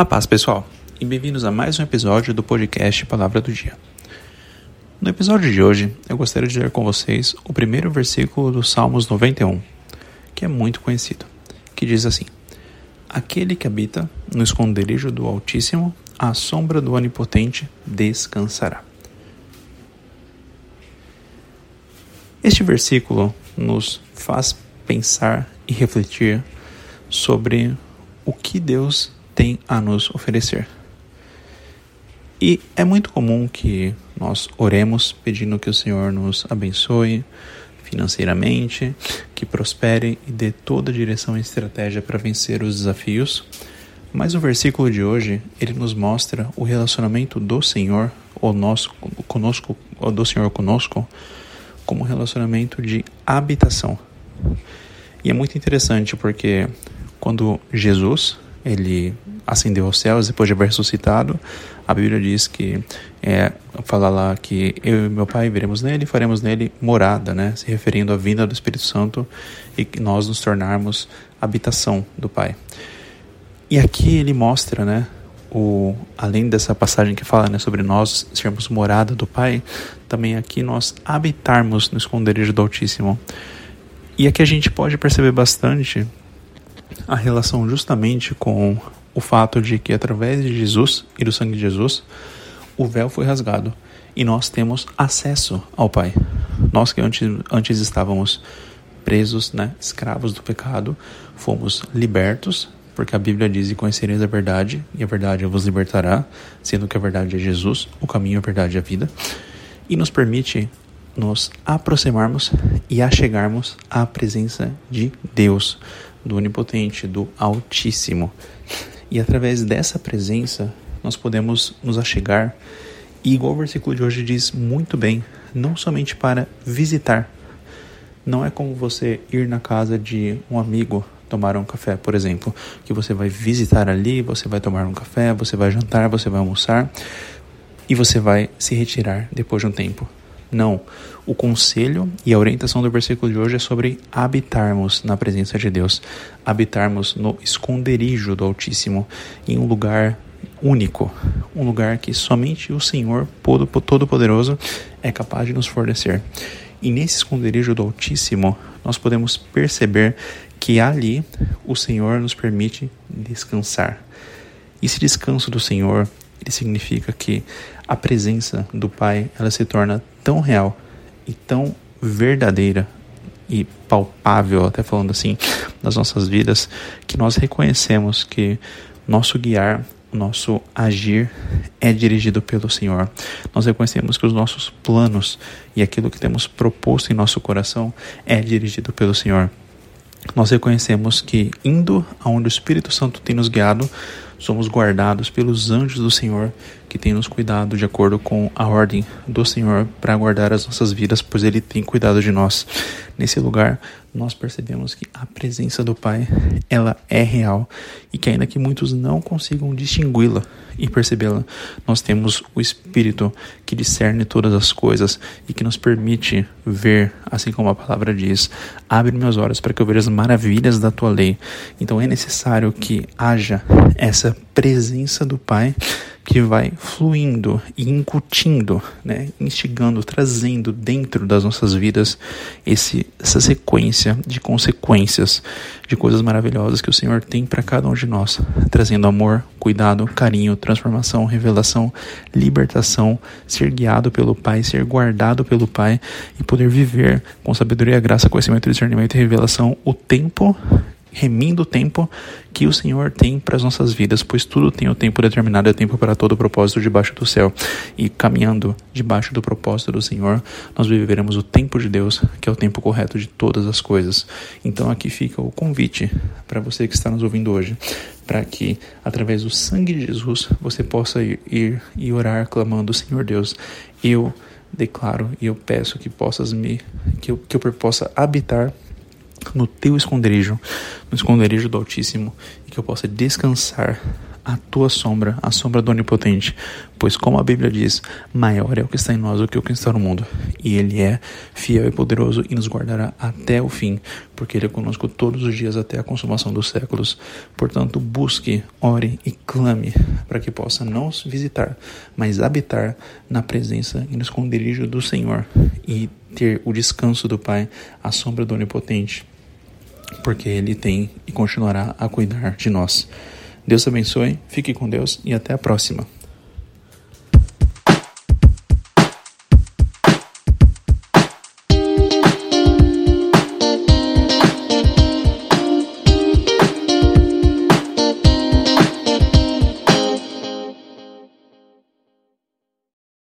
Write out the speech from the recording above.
A paz, pessoal, e bem-vindos a mais um episódio do podcast Palavra do Dia. No episódio de hoje, eu gostaria de ler com vocês o primeiro versículo do Salmos 91, que é muito conhecido, que diz assim: Aquele que habita no esconderijo do Altíssimo, à sombra do Onipotente descansará. Este versículo nos faz pensar e refletir sobre o que Deus tem a nos oferecer. E é muito comum que nós oremos pedindo que o Senhor nos abençoe financeiramente, que prospere e dê toda a direção e estratégia para vencer os desafios. Mas o versículo de hoje, ele nos mostra o relacionamento do Senhor, ou nosso, conosco, ou do Senhor conosco, como relacionamento de habitação. E é muito interessante porque quando Jesus ele ascendeu aos céus depois de haver ressuscitado, a Bíblia diz que é, fala lá que eu e meu Pai viremos nele e faremos nele morada, né? Se referindo à vinda do Espírito Santo e que nós nos tornarmos habitação do Pai. E aqui ele mostra, né? O, além dessa passagem que fala né, sobre nós sermos morada do Pai, também aqui nós habitarmos no esconderijo do Altíssimo. E aqui a gente pode perceber bastante a relação justamente com o fato de que através de Jesus e do sangue de Jesus, o véu foi rasgado e nós temos acesso ao Pai. Nós que antes, antes estávamos presos, né, escravos do pecado, fomos libertos, porque a Bíblia diz: E conhecereis a verdade, e a verdade vos libertará, sendo que a verdade é Jesus, o caminho, a verdade e a vida, e nos permite nos aproximarmos e achegarmos à presença de Deus, do Onipotente, do Altíssimo. E através dessa presença, nós podemos nos achegar, e igual o versículo de hoje diz muito bem, não somente para visitar. Não é como você ir na casa de um amigo tomar um café, por exemplo, que você vai visitar ali, você vai tomar um café, você vai jantar, você vai almoçar e você vai se retirar depois de um tempo. Não. O conselho e a orientação do versículo de hoje é sobre habitarmos na presença de Deus, habitarmos no esconderijo do Altíssimo, em um lugar único, um lugar que somente o Senhor Todo-Poderoso é capaz de nos fornecer. E nesse esconderijo do Altíssimo, nós podemos perceber que ali o Senhor nos permite descansar. Esse descanso do Senhor, ele significa que a presença do Pai, ela se torna tão real e tão verdadeira e palpável, até falando assim, nas nossas vidas, que nós reconhecemos que nosso guiar, nosso agir é dirigido pelo Senhor. Nós reconhecemos que os nossos planos e aquilo que temos proposto em nosso coração é dirigido pelo Senhor. Nós reconhecemos que, indo aonde o Espírito Santo tem nos guiado, somos guardados pelos anjos do Senhor que tem nos cuidado de acordo com a ordem do Senhor para guardar as nossas vidas, pois Ele tem cuidado de nós. Nesse lugar, nós percebemos que a presença do Pai, ela é real e que ainda que muitos não consigam distingui-la e percebê-la, nós temos o Espírito que discerne todas as coisas e que nos permite ver, assim como a palavra diz, abre meus olhos para que eu veja as maravilhas da tua lei. Então é necessário que haja essa presença do Pai que vai fluindo e incutindo, né, instigando, trazendo dentro das nossas vidas esse, essa sequência de consequências, de coisas maravilhosas que o Senhor tem para cada um de nós, trazendo amor, cuidado, carinho, transformação, revelação, libertação, ser guiado pelo Pai, ser guardado pelo Pai e poder viver com sabedoria, graça, conhecimento, discernimento e revelação o tempo remindo o tempo que o Senhor tem para as nossas vidas, pois tudo tem o tempo determinado, é tempo para todo o propósito debaixo do céu. E caminhando debaixo do propósito do Senhor, nós viveremos o tempo de Deus, que é o tempo correto de todas as coisas. Então aqui fica o convite para você que está nos ouvindo hoje, para que através do sangue de Jesus você possa ir, ir e orar clamando, Senhor Deus, eu declaro e eu peço que possas me que eu, que eu possa habitar no teu esconderijo, no esconderijo do Altíssimo, e que eu possa descansar a tua sombra, a sombra do Onipotente. Pois, como a Bíblia diz, maior é o que está em nós do que o que está no mundo. E Ele é fiel e poderoso e nos guardará até o fim, porque Ele é conosco todos os dias até a consumação dos séculos. Portanto, busque, ore e clame para que possa não visitar, mas habitar na presença e no esconderijo do Senhor e ter o descanso do Pai, a sombra do Onipotente porque Ele tem e continuará a cuidar de nós. Deus abençoe, fique com Deus e até a próxima.